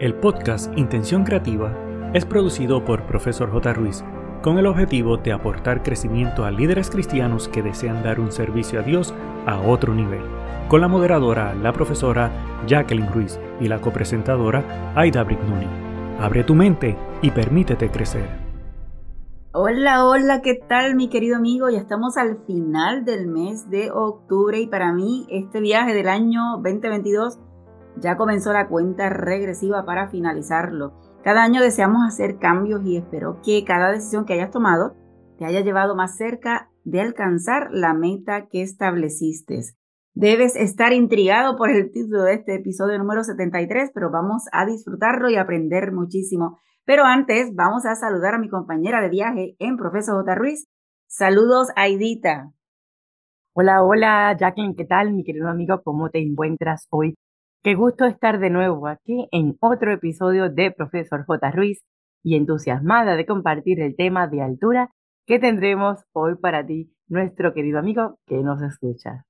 El podcast Intención Creativa es producido por Profesor J. Ruiz con el objetivo de aportar crecimiento a líderes cristianos que desean dar un servicio a Dios a otro nivel, con la moderadora, la profesora Jacqueline Ruiz y la copresentadora Aida Brignoni. Abre tu mente y permítete crecer. Hola, hola, ¿qué tal mi querido amigo? Ya estamos al final del mes de octubre y para mí este viaje del año 2022 ya comenzó la cuenta regresiva para finalizarlo. Cada año deseamos hacer cambios y espero que cada decisión que hayas tomado te haya llevado más cerca de alcanzar la meta que estableciste. Debes estar intrigado por el título de este episodio número 73, pero vamos a disfrutarlo y aprender muchísimo. Pero antes, vamos a saludar a mi compañera de viaje en Profesor J. Ruiz. Saludos, Aidita. Hola, hola, Jacqueline, ¿qué tal, mi querido amigo? ¿Cómo te encuentras hoy? Qué gusto estar de nuevo aquí en otro episodio de Profesor J. Ruiz y entusiasmada de compartir el tema de altura que tendremos hoy para ti, nuestro querido amigo que nos escucha.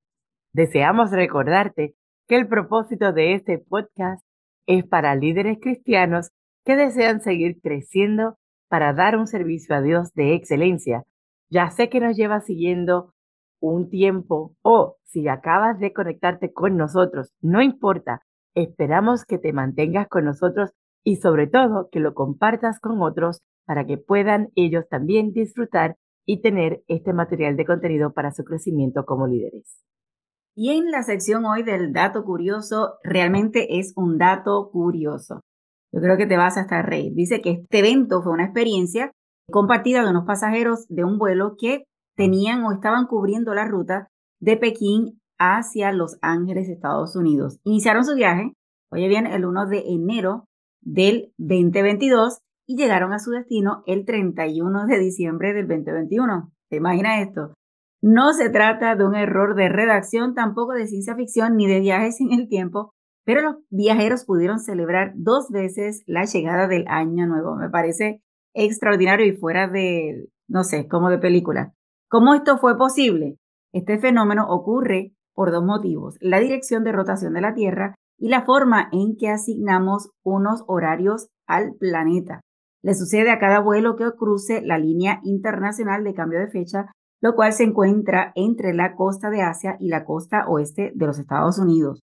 Deseamos recordarte que el propósito de este podcast es para líderes cristianos que desean seguir creciendo para dar un servicio a Dios de excelencia. Ya sé que nos lleva siguiendo un tiempo o si acabas de conectarte con nosotros, no importa, esperamos que te mantengas con nosotros y sobre todo que lo compartas con otros para que puedan ellos también disfrutar y tener este material de contenido para su crecimiento como líderes. Y en la sección hoy del dato curioso, realmente es un dato curioso. Yo creo que te vas a estar reír. Dice que este evento fue una experiencia compartida de unos pasajeros de un vuelo que tenían o estaban cubriendo la ruta de Pekín hacia Los Ángeles, Estados Unidos. Iniciaron su viaje, oye bien, el 1 de enero del 2022 y llegaron a su destino el 31 de diciembre del 2021. ¿Te imaginas esto? No se trata de un error de redacción, tampoco de ciencia ficción ni de viajes en el tiempo, pero los viajeros pudieron celebrar dos veces la llegada del año nuevo. Me parece extraordinario y fuera de, no sé, como de película. ¿Cómo esto fue posible? Este fenómeno ocurre por dos motivos, la dirección de rotación de la Tierra y la forma en que asignamos unos horarios al planeta. Le sucede a cada vuelo que cruce la línea internacional de cambio de fecha, lo cual se encuentra entre la costa de Asia y la costa oeste de los Estados Unidos.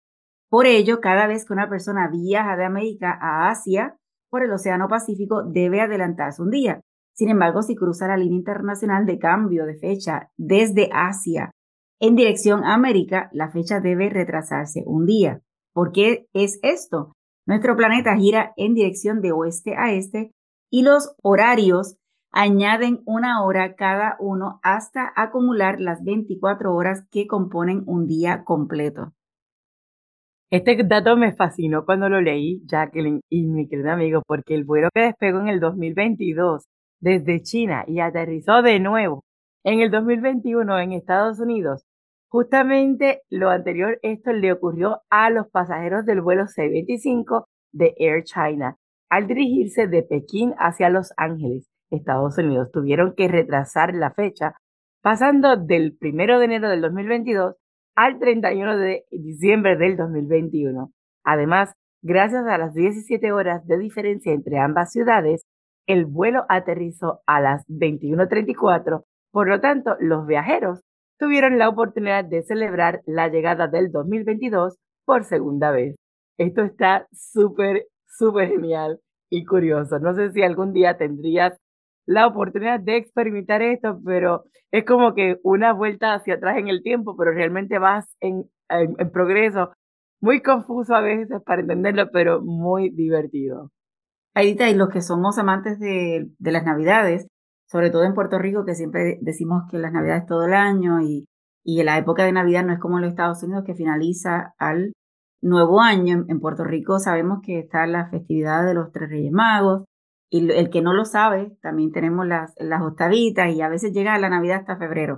Por ello, cada vez que una persona viaja de América a Asia por el Océano Pacífico, debe adelantarse un día. Sin embargo, si cruza la línea internacional de cambio de fecha desde Asia en dirección a América, la fecha debe retrasarse un día. ¿Por qué es esto? Nuestro planeta gira en dirección de oeste a este y los horarios añaden una hora cada uno hasta acumular las 24 horas que componen un día completo. Este dato me fascinó cuando lo leí, Jacqueline y mi querido amigo, porque el vuelo que despegó en el 2022 desde China y aterrizó de nuevo en el 2021 en Estados Unidos. Justamente lo anterior, esto le ocurrió a los pasajeros del vuelo C-25 de Air China. Al dirigirse de Pekín hacia Los Ángeles, Estados Unidos, tuvieron que retrasar la fecha, pasando del 1 de enero del 2022 al 31 de diciembre del 2021. Además, gracias a las 17 horas de diferencia entre ambas ciudades, el vuelo aterrizó a las 21.34, por lo tanto, los viajeros tuvieron la oportunidad de celebrar la llegada del 2022 por segunda vez. Esto está súper, súper genial y curioso. No sé si algún día tendrías la oportunidad de experimentar esto, pero es como que una vuelta hacia atrás en el tiempo, pero realmente vas en, progreso. Muy confuso a veces para entenderlo, pero muy divertido. Aidita, y los que somos amantes de, las Navidades, sobre todo en Puerto Rico, que siempre decimos que las Navidades todo el año y, y la época de Navidad no es como en los Estados Unidos que finaliza al nuevo año. En, Puerto Rico sabemos que está la festividad de los Tres Reyes Magos y el que no lo sabe, también tenemos las, las octavitas y a veces llega la Navidad hasta febrero.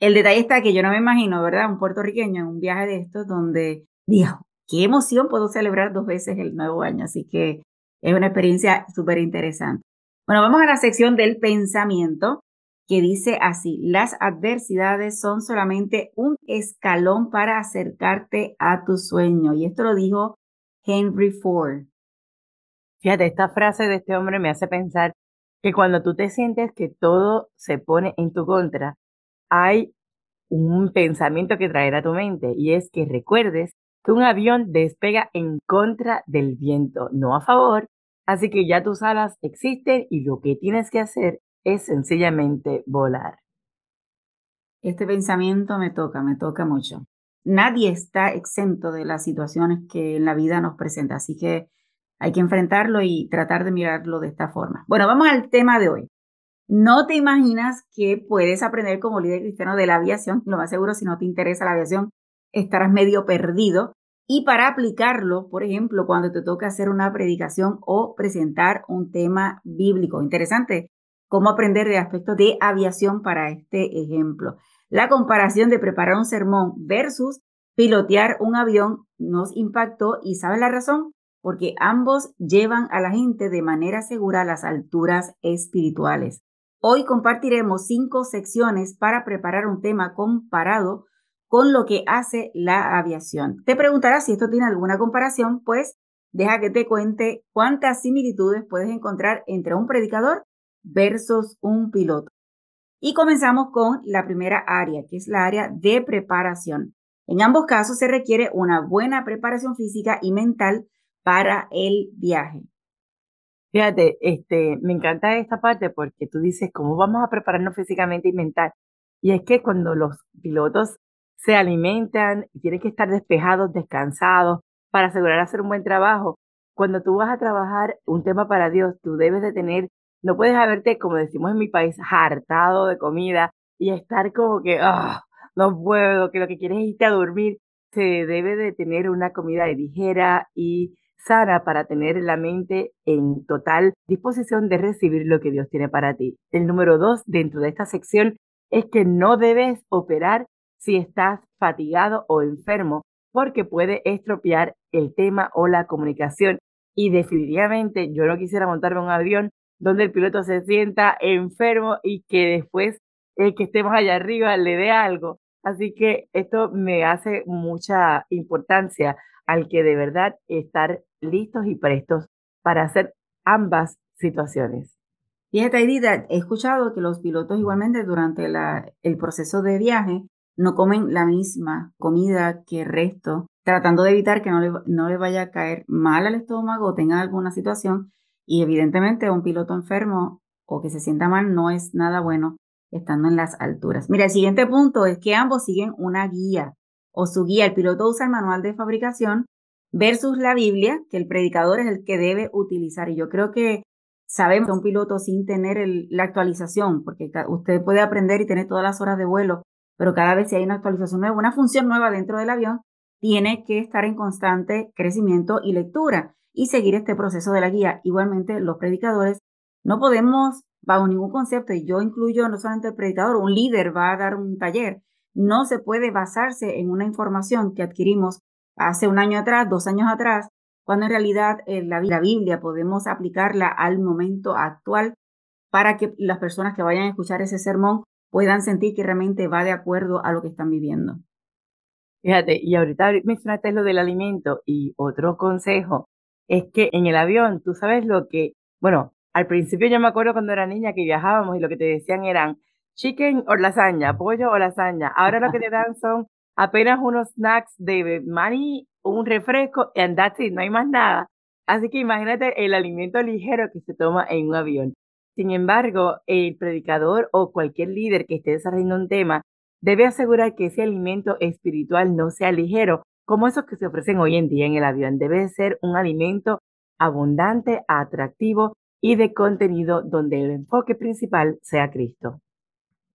El detalle está que yo no me imagino, ¿verdad? Un puertorriqueño en un viaje de estos donde, dijo, qué emoción puedo celebrar dos veces el nuevo año. Así que es una experiencia súper interesante. Bueno, vamos a la sección del pensamiento que dice así, las adversidades son solamente un escalón para acercarte a tu sueño. Y esto lo dijo Henry Ford. Fíjate, esta frase de este hombre me hace pensar que cuando tú te sientes que todo se pone en tu contra, hay un pensamiento que traerá a tu mente y es que recuerdes que un avión despega en contra del viento, no a favor, así que ya tus alas existen y lo que tienes que hacer es sencillamente volar. Este pensamiento me toca, me toca mucho. Nadie está exento de las situaciones que en la vida nos presenta, así que hay que enfrentarlo y tratar de mirarlo de esta forma. Bueno, vamos al tema de hoy. No te imaginas que puedes aprender como líder cristiano de la aviación. Lo más seguro, si no te interesa la aviación, estarás medio perdido. Y para aplicarlo, por ejemplo, cuando te toca hacer una predicación o presentar un tema bíblico. Interesante cómo aprender de aspectos de aviación para este ejemplo. La comparación de preparar un sermón versus pilotear un avión nos impactó y ¿sabes la razón? Porque ambos llevan a la gente de manera segura a las alturas espirituales. Hoy compartiremos cinco secciones para preparar un tema comparado con lo que hace la aviación. Te preguntarás si esto tiene alguna comparación, pues deja que te cuente cuántas similitudes puedes encontrar entre un predicador versus un piloto. Y comenzamos con la primera área, que es la área de preparación. En ambos casos se requiere una buena preparación física y mental para el viaje. Fíjate, este, me encanta esta parte porque tú dices, ¿cómo vamos a prepararnos físicamente y mental? Y es que cuando los pilotos se alimentan, tienen que estar despejados, descansados, para asegurar hacer un buen trabajo. Cuando tú vas a trabajar un tema para Dios, tú debes de tener no puedes haberte, como decimos en mi país, hartado de comida y estar como que, ah, no puedo, que lo que quieres es irte a dormir. Se debe de tener una comida ligera y sana para tener la mente en total disposición de recibir lo que Dios tiene para ti. El número dos dentro de esta sección es que no debes operar si estás fatigado o enfermo porque puede estropear el tema o la comunicación. Y definitivamente yo no quisiera montarme un avión donde el piloto se sienta enfermo y que después el que estemos allá arriba le dé algo. Así que esto me hace mucha importancia al que de verdad estar listos y prestos para hacer ambas situaciones. Fíjate, Edith, he escuchado que los pilotos igualmente durante el proceso de viaje no comen la misma comida que el resto, tratando de evitar que no le, no le vaya a caer mal al estómago o tenga alguna situación y evidentemente un piloto enfermo o que se sienta mal no es nada bueno estando en las alturas. Mira, el siguiente punto es que ambos siguen una guía o su guía. El piloto usa el manual de fabricación versus la Biblia, que el predicador es el que debe utilizar. Y yo creo que sabemos que un piloto sin tener la actualización, porque usted puede aprender y tener todas las horas de vuelo, pero cada vez si hay una actualización nueva, una función nueva dentro del avión, tiene que estar en constante crecimiento y lectura y seguir este proceso de la guía. Igualmente, los predicadores no podemos, bajo ningún concepto, y yo incluyo no solamente el predicador, un líder va a dar un taller, no se puede basarse en una información que adquirimos hace un año atrás, dos años atrás, cuando en realidad eh, la, la Biblia podemos aplicarla al momento actual para que las personas que vayan a escuchar ese sermón puedan sentir que realmente va de acuerdo a lo que están viviendo. Fíjate, y ahorita mencionaste lo del alimento y otro consejo es que en el avión tú sabes lo que, bueno, al principio yo me acuerdo cuando era niña que viajábamos y lo que te decían eran chicken o lasaña, pollo o lasaña. Ahora lo que te dan son apenas unos snacks de maní, un refresco and that's it, no hay más nada. Así que imagínate el alimento ligero que se toma en un avión. Sin embargo, el predicador o cualquier líder que esté desarrollando un tema debe asegurar que ese alimento espiritual no sea ligero, como esos que se ofrecen hoy en día en el avión. Debe ser un alimento abundante, atractivo y de contenido donde el enfoque principal sea Cristo.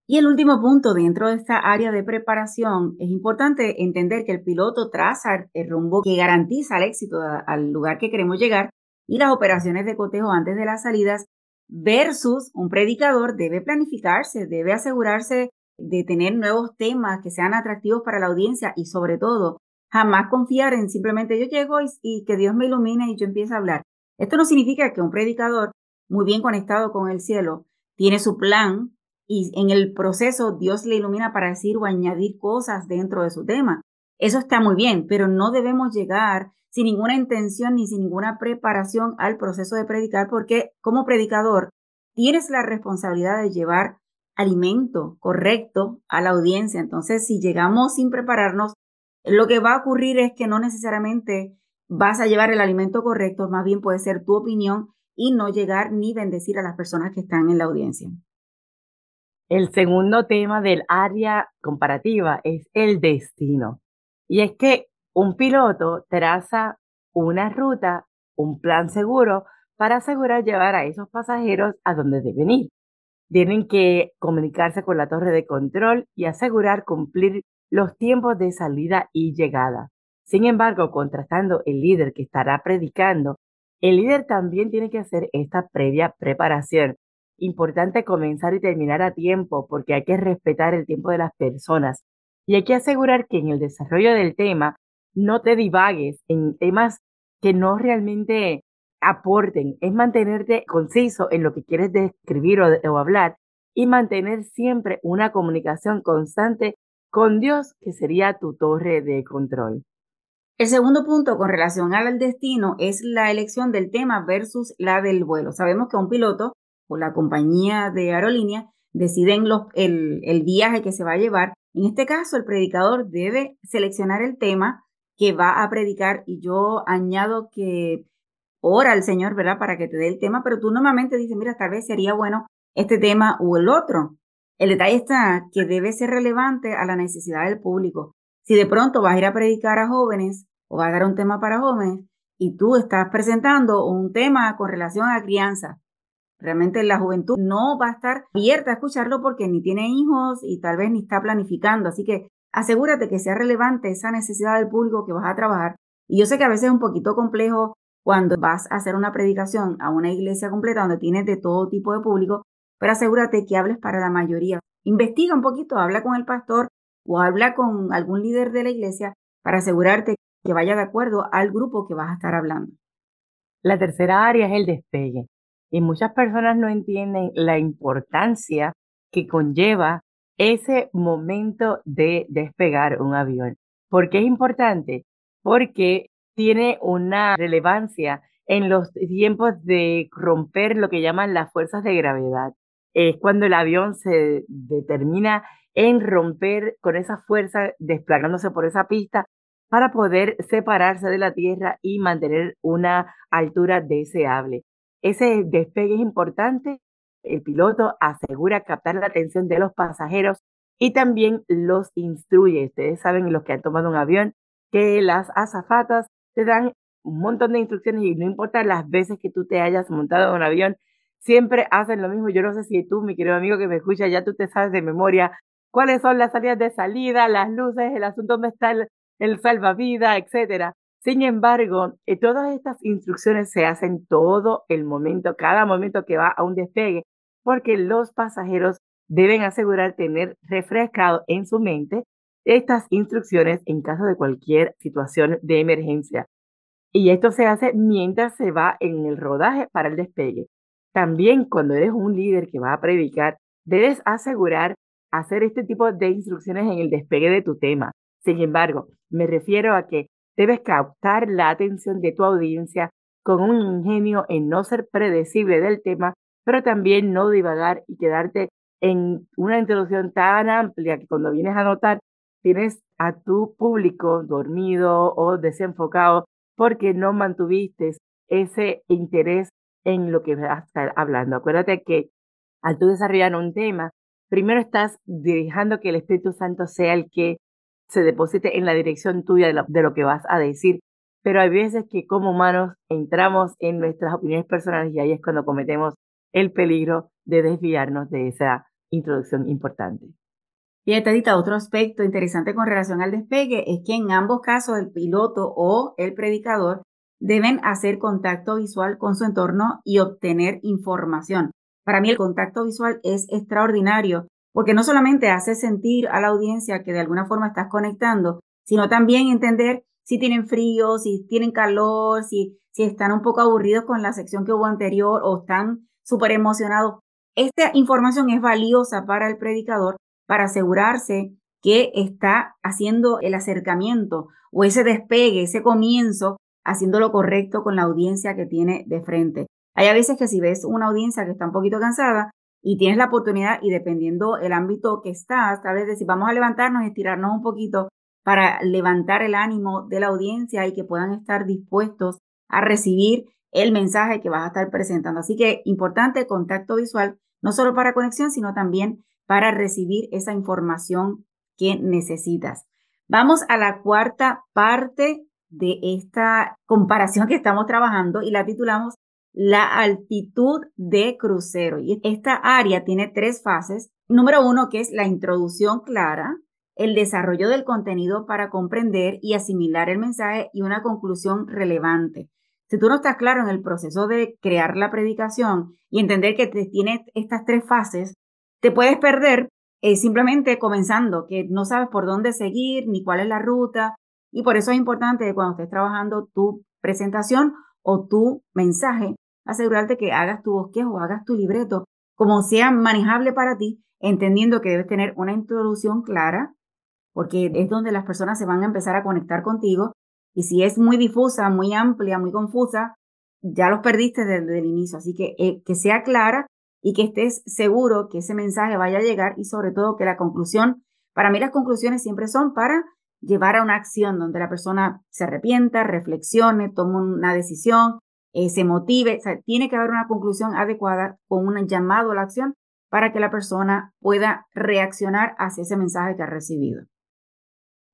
Y el último punto dentro de esta área de preparación, es importante entender que el piloto traza el rumbo que garantiza el éxito al lugar que queremos llegar y las operaciones de cotejo antes de las salidas versus un predicador debe planificarse, debe asegurarse de tener nuevos temas que sean atractivos para la audiencia y sobre todo Jamás confiar en simplemente yo llego y, que Dios me ilumine y yo empiezo a hablar. Esto no significa que un predicador muy bien conectado con el cielo tiene su plan y en el proceso Dios le ilumina para decir o añadir cosas dentro de su tema. Eso está muy bien, pero no debemos llegar sin ninguna intención ni sin ninguna preparación al proceso de predicar, porque como predicador tienes la responsabilidad de llevar alimento correcto a la audiencia. Entonces, si llegamos sin prepararnos, lo que va a ocurrir es que no necesariamente vas a llevar el alimento correcto, más bien puede ser tu opinión y no llegar ni bendecir a las personas que están en la audiencia. El segundo tema del área comparativa es el destino. Y es que un piloto traza una ruta, un plan seguro para asegurar llevar a esos pasajeros a donde deben ir. Tienen que comunicarse con la torre de control y asegurar cumplir los tiempos de salida y llegada. Sin embargo, contrastando el líder que estará predicando, el líder también tiene que hacer esta previa preparación. Importante comenzar y terminar a tiempo porque hay que respetar el tiempo de las personas y hay que asegurar que en el desarrollo del tema no te divagues en temas que no realmente aporten, es mantenerte conciso en lo que quieres describir o, hablar y mantener siempre una comunicación constante con Dios, que sería tu torre de control. El segundo punto con relación al destino es la elección del tema versus la del vuelo. Sabemos que un piloto o la compañía de aerolínea deciden el, el viaje que se va a llevar. En este caso, el predicador debe seleccionar el tema que va a predicar y yo añado que ora al Señor, ¿verdad? Para que te dé el tema, pero tú normalmente dices, mira, tal vez sería bueno este tema o el otro. El detalle está que debe ser relevante a la necesidad del público. Si de pronto vas a ir a predicar a jóvenes o vas a dar un tema para jóvenes y tú estás presentando un tema con relación a crianza, realmente la juventud no va a estar abierta a escucharlo porque ni tiene hijos y tal vez ni está planificando. Así que asegúrate que sea relevante esa necesidad del público que vas a trabajar. Y yo sé que a veces es un poquito complejo cuando vas a hacer una predicación a una iglesia completa donde tienes de todo tipo de público, pero asegúrate que hables para la mayoría. Investiga un poquito, habla con el pastor o habla con algún líder de la iglesia para asegurarte que vaya de acuerdo al grupo que vas a estar hablando. La tercera área es el despegue. Y muchas personas no entienden la importancia que conlleva ese momento de despegar un avión. ¿Por qué es importante? Porque tiene una relevancia en los tiempos de romper lo que llaman las fuerzas de gravedad. Es cuando el avión se determina en romper con esa fuerza, desplegándose por esa pista para poder separarse de la Tierra y mantener una altura deseable. Ese despegue es importante. El piloto asegura captar la atención de los pasajeros y también los instruye. Ustedes saben, los que han tomado un avión, que las azafatas te dan un montón de instrucciones y no importa las veces que tú te hayas montado en un avión, siempre hacen lo mismo. Yo no sé si tú, mi querido amigo que me escucha, ya tú te sabes de memoria cuáles son las salidas de salida, las luces, el asunto dónde está el salvavidas, etcétera. Sin embargo, eh, todas estas instrucciones se hacen todo el momento, cada momento que va a un despegue, porque los pasajeros deben asegurar tener refrescado en su mente estas instrucciones en caso de cualquier situación de emergencia. Y esto se hace mientras se va en el rodaje para el despegue. También cuando eres un líder que va a predicar, debes asegurar hacer este tipo de instrucciones en el despegue de tu tema. Sin embargo, me refiero a que debes captar la atención de tu audiencia con un ingenio en no ser predecible del tema, pero también no divagar y quedarte en una introducción tan amplia que cuando vienes a notar tienes a tu público dormido o desenfocado porque no mantuviste ese interés en lo que vas a estar hablando. Acuérdate que al tú desarrollar un tema, primero estás dirigiendo que el Espíritu Santo sea el que se deposite en la dirección tuya de lo, de lo que vas a decir. Pero hay veces que como humanos entramos en nuestras opiniones personales y ahí es cuando cometemos el peligro de desviarnos de esa introducción importante. Y Tadita, otro aspecto interesante con relación al despegue es que en ambos casos el piloto o el predicador deben hacer contacto visual con su entorno y obtener información. Para mí el contacto visual es extraordinario porque no solamente hace sentir a la audiencia que de alguna forma estás conectando, sino también entender si tienen frío, si tienen calor, si, si están un poco aburridos con la sección que hubo anterior o están súper emocionados. Esta información es valiosa para el predicador para asegurarse que está haciendo el acercamiento o ese despegue, ese comienzo, haciendo lo correcto con la audiencia que tiene de frente. Hay veces que si ves una audiencia que está un poquito cansada y tienes la oportunidad y dependiendo el ámbito que estás, tal vez decir, vamos a levantarnos y estirarnos un poquito para levantar el ánimo de la audiencia y que puedan estar dispuestos a recibir el mensaje que vas a estar presentando. Así que importante contacto visual, no solo para conexión, sino también para recibir esa información que necesitas. Vamos a la cuarta parte de esta comparación que estamos trabajando y la titulamos la altitud de crucero. Y esta área tiene tres fases. Número uno, que es la introducción clara, el desarrollo del contenido para comprender y asimilar el mensaje y una conclusión relevante. Si tú no estás claro en el proceso de crear la predicación y entender que te tiene estas tres fases, te puedes perder eh, simplemente comenzando, que no sabes por dónde seguir ni cuál es la ruta. Y por eso es importante cuando estés trabajando tu presentación o tu mensaje, asegurarte que hagas tu bosquejo, hagas tu libreto, como sea manejable para ti, entendiendo que debes tener una introducción clara, porque es donde las personas se van a empezar a conectar contigo. Y si es muy difusa, muy amplia, muy confusa, ya los perdiste desde el inicio. Así que eh, que sea clara y que estés seguro que ese mensaje vaya a llegar y sobre todo que la conclusión, para mí las conclusiones siempre son para llevar a una acción donde la persona se arrepienta, reflexione, tome una decisión, eh, se motive. O sea, tiene que haber una conclusión adecuada con un llamado a la acción para que la persona pueda reaccionar hacia ese mensaje que ha recibido.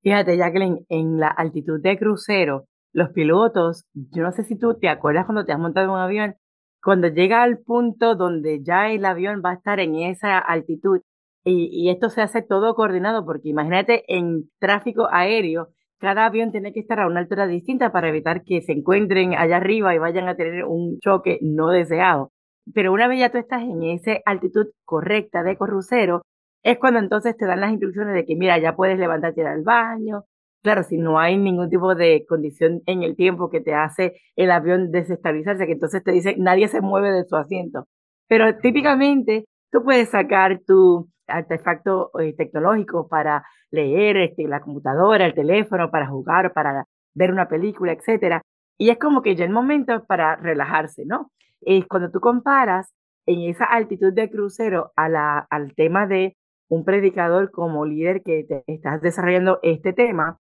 Fíjate, Jacqueline, en la altitud de crucero, los pilotos, yo no sé si tú te acuerdas cuando te has montado en un avión, cuando llega al punto donde ya el avión va a estar en esa altitud y, y esto se hace todo coordinado, porque imagínate en tráfico aéreo, cada avión tiene que estar a una altura distinta para evitar que se encuentren allá arriba y vayan a tener un choque no deseado. Pero una vez ya tú estás en esa altitud correcta de crucero, es cuando entonces te dan las instrucciones de que, mira, ya puedes levantarte al baño. Claro, si no hay ningún tipo de condición en el tiempo que te hace el avión desestabilizarse, que entonces te dice nadie se mueve de su asiento. Pero típicamente tú puedes sacar tu artefacto eh, tecnológico para leer este, la computadora, el teléfono, para jugar, para ver una película, etcétera. Y es como que ya el momento para relajarse, ¿no? Es cuando tú comparas en esa altitud de crucero a la, al tema de un predicador como líder que te estás desarrollando este tema,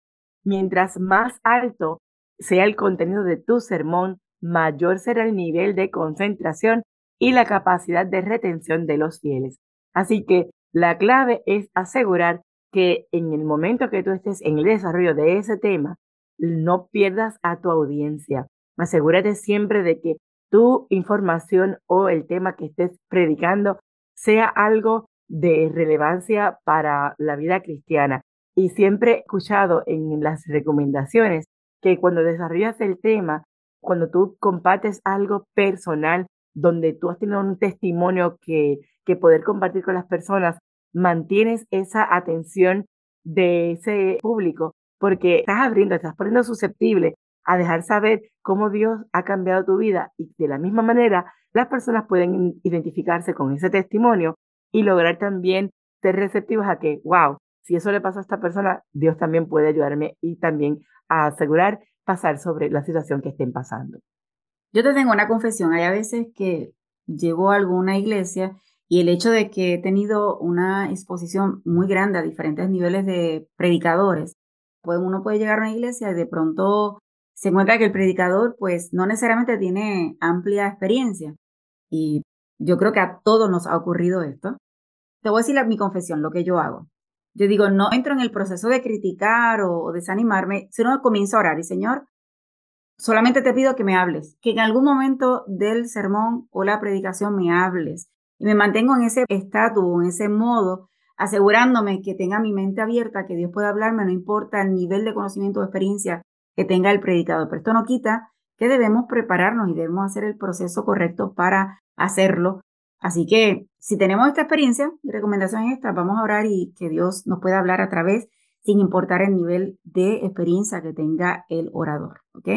mientras más alto sea el contenido de tu sermón, mayor será el nivel de concentración y la capacidad de retención de los fieles. Así que la clave es asegurar que en el momento que tú estés en el desarrollo de ese tema, no pierdas a tu audiencia. Asegúrate siempre de que tu información o el tema que estés predicando sea algo de relevancia para la vida cristiana. Y siempre he escuchado en las recomendaciones que cuando desarrollas el tema, cuando tú compartes algo personal, donde tú has tenido un testimonio que, que poder compartir con las personas, mantienes esa atención de ese público, porque estás abriendo, estás poniendo susceptible a dejar saber cómo Dios ha cambiado tu vida y de la misma manera las personas pueden identificarse con ese testimonio y lograr también ser receptivos a que, wow, si eso le pasa a esta persona, Dios también puede ayudarme y también a asegurar pasar sobre la situación que estén pasando. Yo te tengo una confesión, hay a veces que llego a alguna iglesia y el hecho de que he tenido una exposición muy grande a diferentes niveles de predicadores, pues uno puede llegar a una iglesia y de pronto se encuentra que el predicador pues no necesariamente tiene amplia experiencia. Y yo creo que a todos nos ha ocurrido esto. Te voy a decir mi confesión, lo que yo hago. Yo digo, no entro en el proceso de criticar o, desanimarme, sino comienzo a orar. Y Señor, solamente te pido que me hables, que en algún momento del sermón o la predicación me hables. Y me mantengo en ese estatus, en ese modo, asegurándome que tenga mi mente abierta, que Dios pueda hablarme, no importa el nivel de conocimiento o experiencia que tenga el predicador. Pero esto no quita que debemos prepararnos y debemos hacer el proceso correcto para hacerlo. Así que si tenemos esta experiencia, mi recomendación es esta, vamos a orar y que Dios nos pueda hablar a través, sin importar el nivel de experiencia que tenga el orador. ¿ok?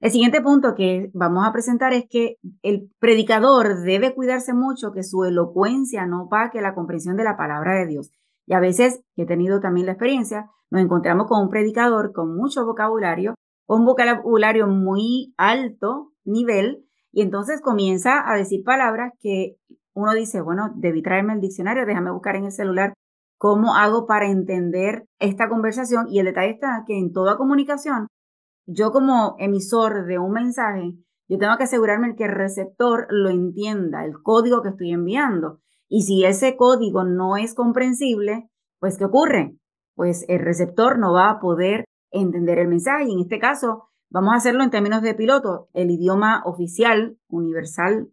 El siguiente punto que vamos a presentar es que el predicador debe cuidarse mucho que su elocuencia no opaque la comprensión de la palabra de Dios. Y a veces, he tenido también la experiencia, nos encontramos con un predicador con mucho vocabulario, un vocabulario muy alto nivel, y entonces comienza a decir palabras que uno dice, bueno, debí traerme el diccionario, déjame buscar en el celular cómo hago para entender esta conversación. Y el detalle está que en toda comunicación, yo como emisor de un mensaje, yo tengo que asegurarme que el receptor lo entienda, el código que estoy enviando. Y si ese código no es comprensible, pues ¿qué ocurre? Pues el receptor no va a poder entender el mensaje. Y en este caso, vamos a hacerlo en términos de piloto. El idioma oficial, universal,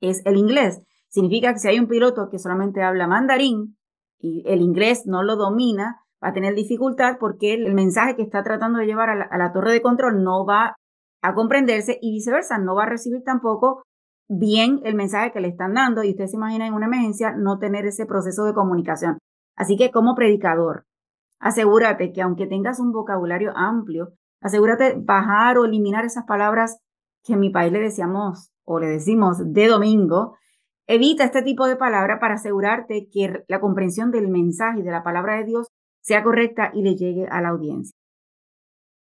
es el inglés. Significa que si hay un piloto que solamente habla mandarín y el inglés no lo domina, va a tener dificultad porque el mensaje que está tratando de llevar a la, torre de control no va a comprenderse y viceversa, no va a recibir tampoco bien el mensaje que le están dando y usted se imagina en una emergencia no tener ese proceso de comunicación. Así que como predicador, asegúrate que aunque tengas un vocabulario amplio, asegúrate bajar o eliminar esas palabras que en mi país le decíamos o le decimos de domingo. Evita este tipo de palabras para asegurarte que la comprensión del mensaje y de la palabra de Dios sea correcta y le llegue a la audiencia.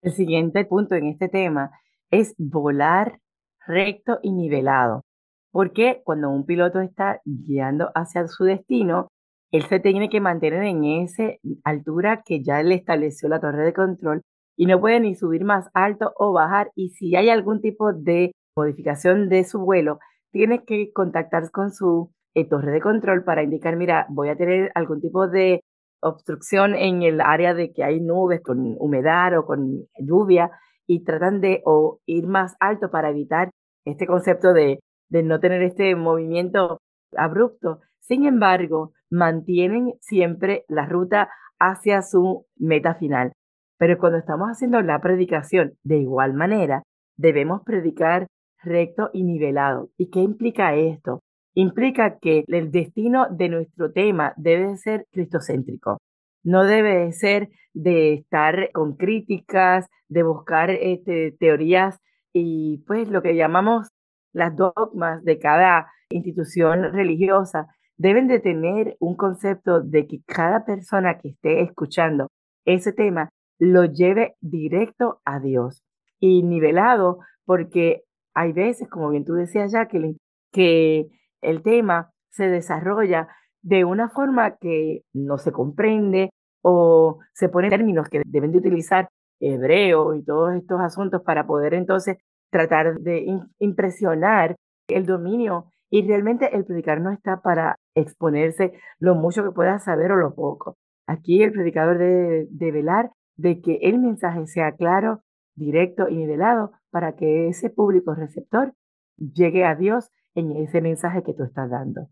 El siguiente punto en este tema es volar recto y nivelado. Porque cuando un piloto está guiando hacia su destino, él se tiene que mantener en esa altura que ya le estableció la torre de control y no puede ni subir más alto o bajar. Y si hay algún tipo de modificación de su vuelo, tiene que contactar con su eh, torre de control para indicar, mira, voy a tener algún tipo de obstrucción en el área de que hay nubes con humedad o con lluvia y tratan de ir más alto para evitar este concepto de no tener este movimiento abrupto. Sin embargo, mantienen siempre la ruta hacia su meta final. Pero cuando estamos haciendo la predicación de igual manera, debemos predicar recto y nivelado. ¿Y qué implica esto? Implica que el destino de nuestro tema debe ser cristocéntrico. No debe ser de estar con críticas, de buscar este, teorías y pues lo que llamamos las dogmas de cada institución religiosa deben de tener un concepto de que cada persona que esté escuchando ese tema lo lleve directo a Dios y nivelado porque hay veces, como bien tú decías, Jacqueline, que el tema se desarrolla de una forma que no se comprende o se ponen términos que deben de utilizar hebreo y todos estos asuntos para poder entonces tratar de impresionar el dominio y realmente el predicar no está para exponerse lo mucho que pueda saber o lo poco. Aquí el predicador debe de velar de que el mensaje sea claro, directo y nivelado para que ese público receptor llegue a Dios en ese mensaje que tú estás dando.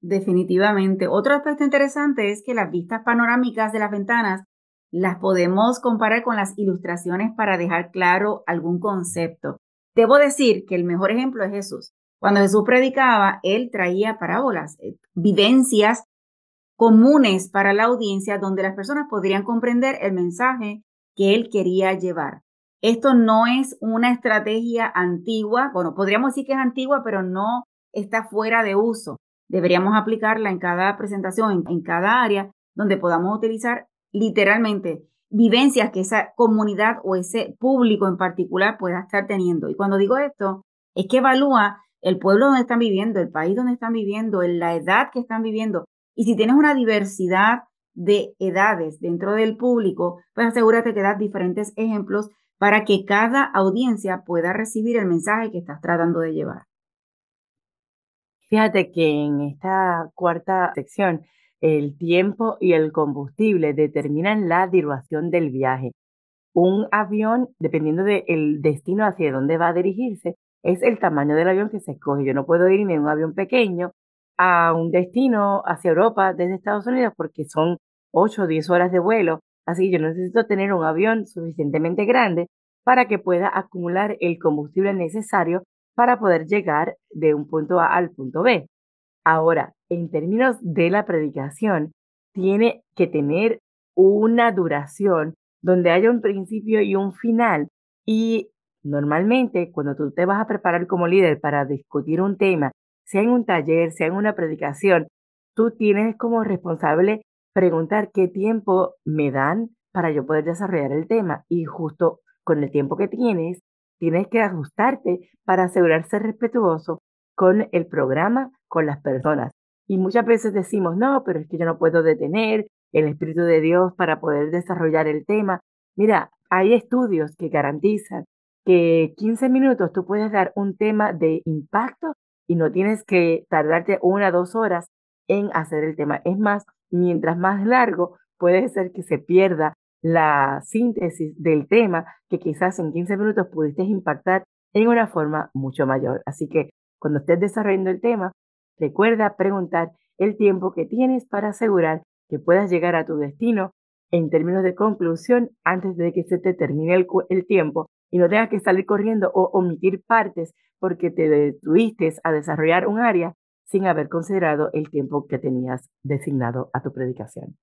Definitivamente. Otro aspecto interesante es que las vistas panorámicas de las ventanas las podemos comparar con las ilustraciones para dejar claro algún concepto. Debo decir que el mejor ejemplo es Jesús. Cuando Jesús predicaba, él traía parábolas, eh, vivencias comunes para la audiencia donde las personas podrían comprender el mensaje que él quería llevar. Esto no es una estrategia antigua, bueno, podríamos decir que es antigua, pero no está fuera de uso. Deberíamos aplicarla en cada presentación, en, cada área donde podamos utilizar literalmente vivencias que esa comunidad o ese público en particular pueda estar teniendo. Y cuando digo esto, es que evalúa el pueblo donde están viviendo, el país donde están viviendo, la edad que están viviendo. Y si tienes una diversidad de edades dentro del público, pues asegúrate que das diferentes ejemplos para que cada audiencia pueda recibir el mensaje que estás tratando de llevar. Fíjate que en esta cuarta sección el tiempo y el combustible determinan la duración del viaje. Un avión, dependiendo del destino hacia dónde va a dirigirse, es el tamaño del avión que se escoge. Yo no puedo irme en un avión pequeño a un destino hacia Europa desde Estados Unidos porque son 8 o 10 horas de vuelo. Así que yo necesito tener un avión suficientemente grande para que pueda acumular el combustible necesario para poder llegar de un punto A al punto B. Ahora, en términos de la predicación, tiene que tener una duración donde haya un principio y un final. Y normalmente cuando tú te vas a preparar como líder para discutir un tema, sea en un taller, sea en una predicación, tú tienes como responsable preguntar qué tiempo me dan para yo poder desarrollar el tema y justo con el tiempo que tienes, tienes que ajustarte para asegurarse respetuoso con el programa, con las personas. Y muchas veces decimos, no, pero es que yo no puedo detener el Espíritu de Dios para poder desarrollar el tema. Mira, hay estudios que garantizan que 15 minutos tú puedes dar un tema de impacto y no tienes que tardarte una o dos horas en hacer el tema. Es más, mientras más largo, puede ser que se pierda la síntesis del tema que quizás en 15 minutos pudiste impactar en una forma mucho mayor. Así que cuando estés desarrollando el tema, recuerda preguntar el tiempo que tienes para asegurar que puedas llegar a tu destino en términos de conclusión antes de que se te termine el, tiempo y no tengas que salir corriendo o omitir partes porque te detuviste a desarrollar un área sin haber considerado el tiempo que tenías designado a tu predicación.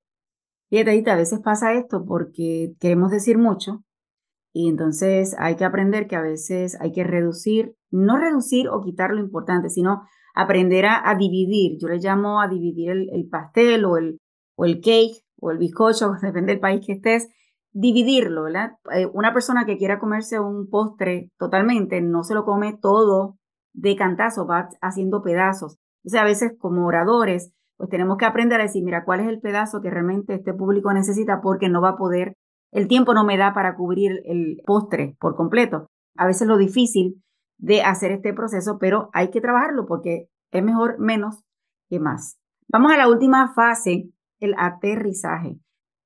Fíjate, a veces pasa esto porque queremos decir mucho y entonces hay que aprender que a veces hay que reducir, no reducir o quitar lo importante, sino aprender a, dividir. Yo le llamo a dividir el, pastel o el, o el cake o el bizcocho, depende del país que estés, dividirlo, ¿verdad? Eh, una persona que quiera comerse un postre totalmente no se lo come todo de cantazo, va haciendo pedazos. O sea, a veces como oradores pues tenemos que aprender a decir, mira, cuál es el pedazo que realmente este público necesita porque no va a poder, el tiempo no me da para cubrir el postre por completo. A veces lo difícil de hacer este proceso, pero hay que trabajarlo porque es mejor menos que más. Vamos a la última fase, el aterrizaje.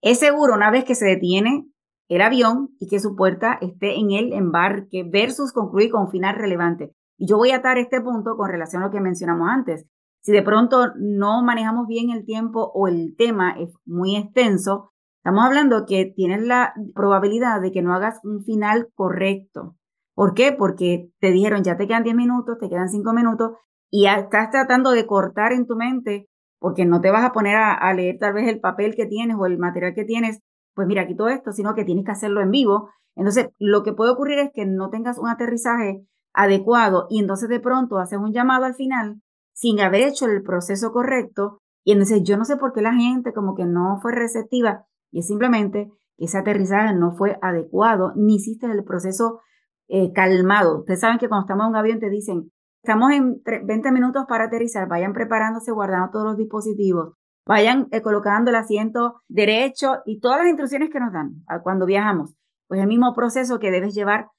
Es seguro una vez que se detiene el avión y que su puerta esté en el embarque versus concluir con un final relevante. Y yo voy a atar este punto con relación a lo que mencionamos antes. Si de pronto no manejamos bien el tiempo o el tema es muy extenso, estamos hablando que tienes la probabilidad de que no hagas un final correcto. ¿Por qué? Porque te dijeron ya te quedan 10 minutos, te quedan 5 minutos y estás tratando de cortar en tu mente porque no te vas a poner a, leer tal vez el papel que tienes o el material que tienes, pues mira, aquí todo esto, sino que tienes que hacerlo en vivo. Entonces, lo que puede ocurrir es que no tengas un aterrizaje adecuado y entonces de pronto haces un llamado al final sin haber hecho el proceso correcto. Y entonces yo no sé por qué la gente como que no fue receptiva y es simplemente que ese aterrizaje no fue adecuado, ni hiciste el proceso eh, calmado. Ustedes saben que cuando estamos en un avión te dicen, estamos en 20 minutos para aterrizar, vayan preparándose, guardando todos los dispositivos, vayan eh, colocando el asiento derecho y todas las instrucciones que nos dan cuando viajamos. Pues el mismo proceso que debes llevar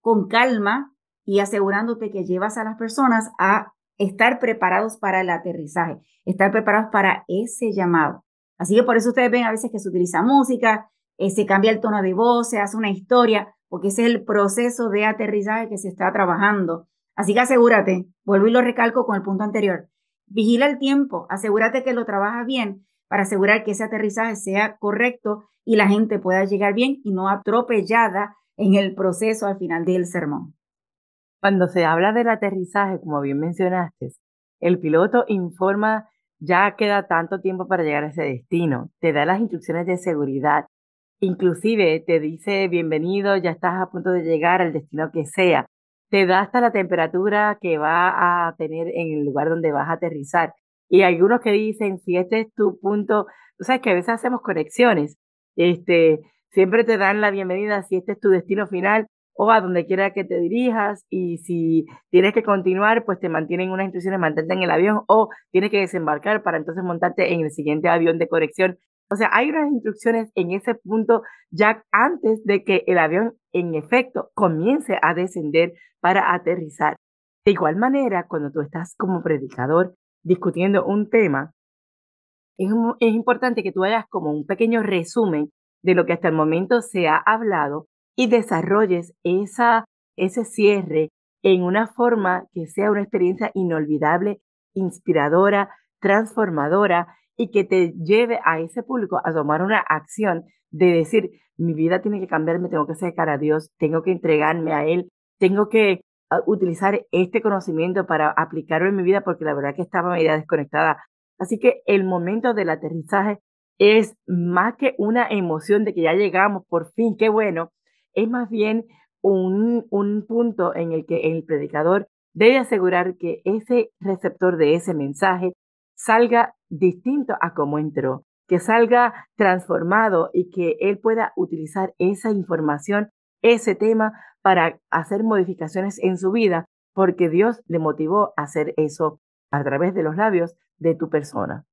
con calma y asegurándote que llevas a las personas a estar preparados para el aterrizaje, estar preparados para ese llamado. Así que por eso ustedes ven a veces que se utiliza música, eh, se cambia el tono de voz, se hace una historia, porque ese es el proceso de aterrizaje que se está trabajando. Así que asegúrate, vuelvo y lo recalco con el punto anterior, vigila el tiempo, asegúrate que lo trabajas bien para asegurar que ese aterrizaje sea correcto y la gente pueda llegar bien y no atropellada en el proceso al final del sermón. Cuando se habla del aterrizaje, como bien mencionaste, el piloto informa ya queda tanto tiempo para llegar a ese destino, te da las instrucciones de seguridad, inclusive te dice bienvenido, ya estás a punto de llegar al destino que sea, te da hasta la temperatura que va a tener en el lugar donde vas a aterrizar. Y algunos que dicen, si este es tu punto, tú sabes que a veces hacemos conexiones, este, siempre te dan la bienvenida si este es tu destino final o a donde quiera que te dirijas y si tienes que continuar, pues te mantienen unas instrucciones, mantente en el avión o tienes que desembarcar para entonces montarte en el siguiente avión de conexión. O sea, hay unas instrucciones en ese punto ya antes de que el avión en efecto comience a descender para aterrizar. De igual manera, cuando tú estás como predicador discutiendo un tema, es, es importante que tú hagas como un pequeño resumen de lo que hasta el momento se ha hablado y desarrolles esa, ese cierre en una forma que sea una experiencia inolvidable, inspiradora, transformadora y que te lleve a ese público a tomar una acción de decir, mi vida tiene que cambiar, me tengo que acercar a Dios, tengo que entregarme a Él, tengo que ah, utilizar este conocimiento para aplicarlo en mi vida porque la verdad que estaba media desconectada. Así que el momento del aterrizaje es más que una emoción de que ya llegamos, por fin, qué bueno, es más bien un, un punto en el que el predicador debe asegurar que ese receptor de ese mensaje salga distinto a como entró. que salga transformado y que él pueda utilizar esa información, ese tema, para hacer modificaciones en su vida, porque Dios le motivó a hacer eso a través de los labios de tu persona.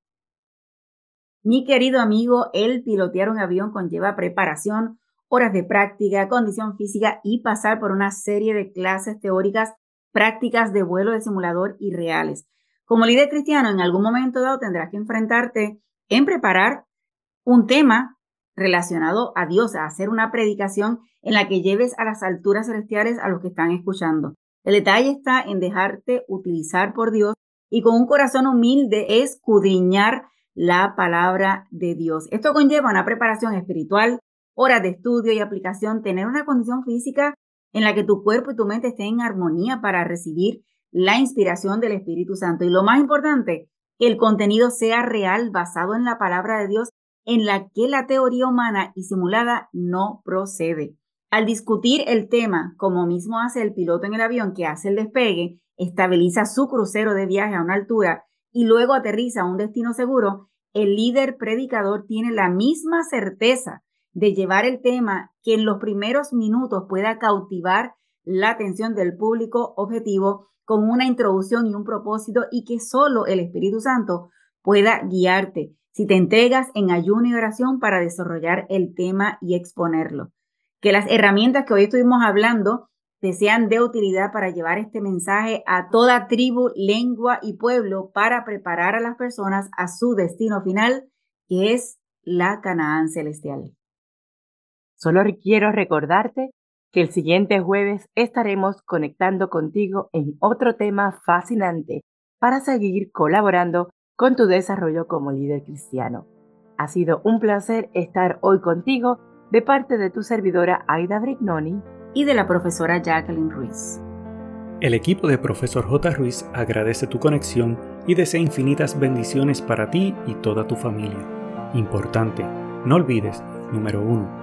Mi querido amigo, el pilotear un avión conlleva preparación, horas de práctica, condición física y pasar por una serie de clases teóricas, prácticas de vuelo de simulador y reales. Como líder cristiano, en algún momento dado tendrás que enfrentarte en preparar un tema relacionado a Dios, a hacer una predicación en la que lleves a las alturas celestiales a los que están escuchando. El detalle está en dejarte utilizar por Dios y con un corazón humilde escudriñar la palabra de Dios. Esto conlleva una preparación espiritual, horas de estudio y aplicación, tener una condición física en la que tu cuerpo y tu mente estén en armonía para recibir la inspiración del Espíritu Santo. Y lo más importante, que el contenido sea real, basado en la palabra de Dios, en la que la teoría humana y simulada no procede. Al discutir el tema, como mismo hace el piloto en el avión que hace el despegue, estabiliza su crucero de viaje a una altura y luego aterriza a un destino seguro, el líder predicador tiene la misma certeza de llevar el tema que en los primeros minutos pueda cautivar la atención del público objetivo con una introducción y un propósito y que solo el Espíritu Santo pueda guiarte si te entregas en ayuno y oración para desarrollar el tema y exponerlo. Que las herramientas que hoy estuvimos hablando te sean de utilidad para llevar este mensaje a toda tribu, lengua y pueblo para preparar a las personas a su destino final, que es la Canaán celestial. Solo quiero recordarte que el siguiente jueves estaremos conectando contigo en otro tema fascinante para seguir colaborando con tu desarrollo como líder cristiano. Ha sido un placer estar hoy contigo de parte de tu servidora Aida Brignoni y de la profesora Jacqueline Ruiz. El equipo de Profesor J. Ruiz agradece tu conexión y desea infinitas bendiciones para ti y toda tu familia. Importante, no olvides, número 1,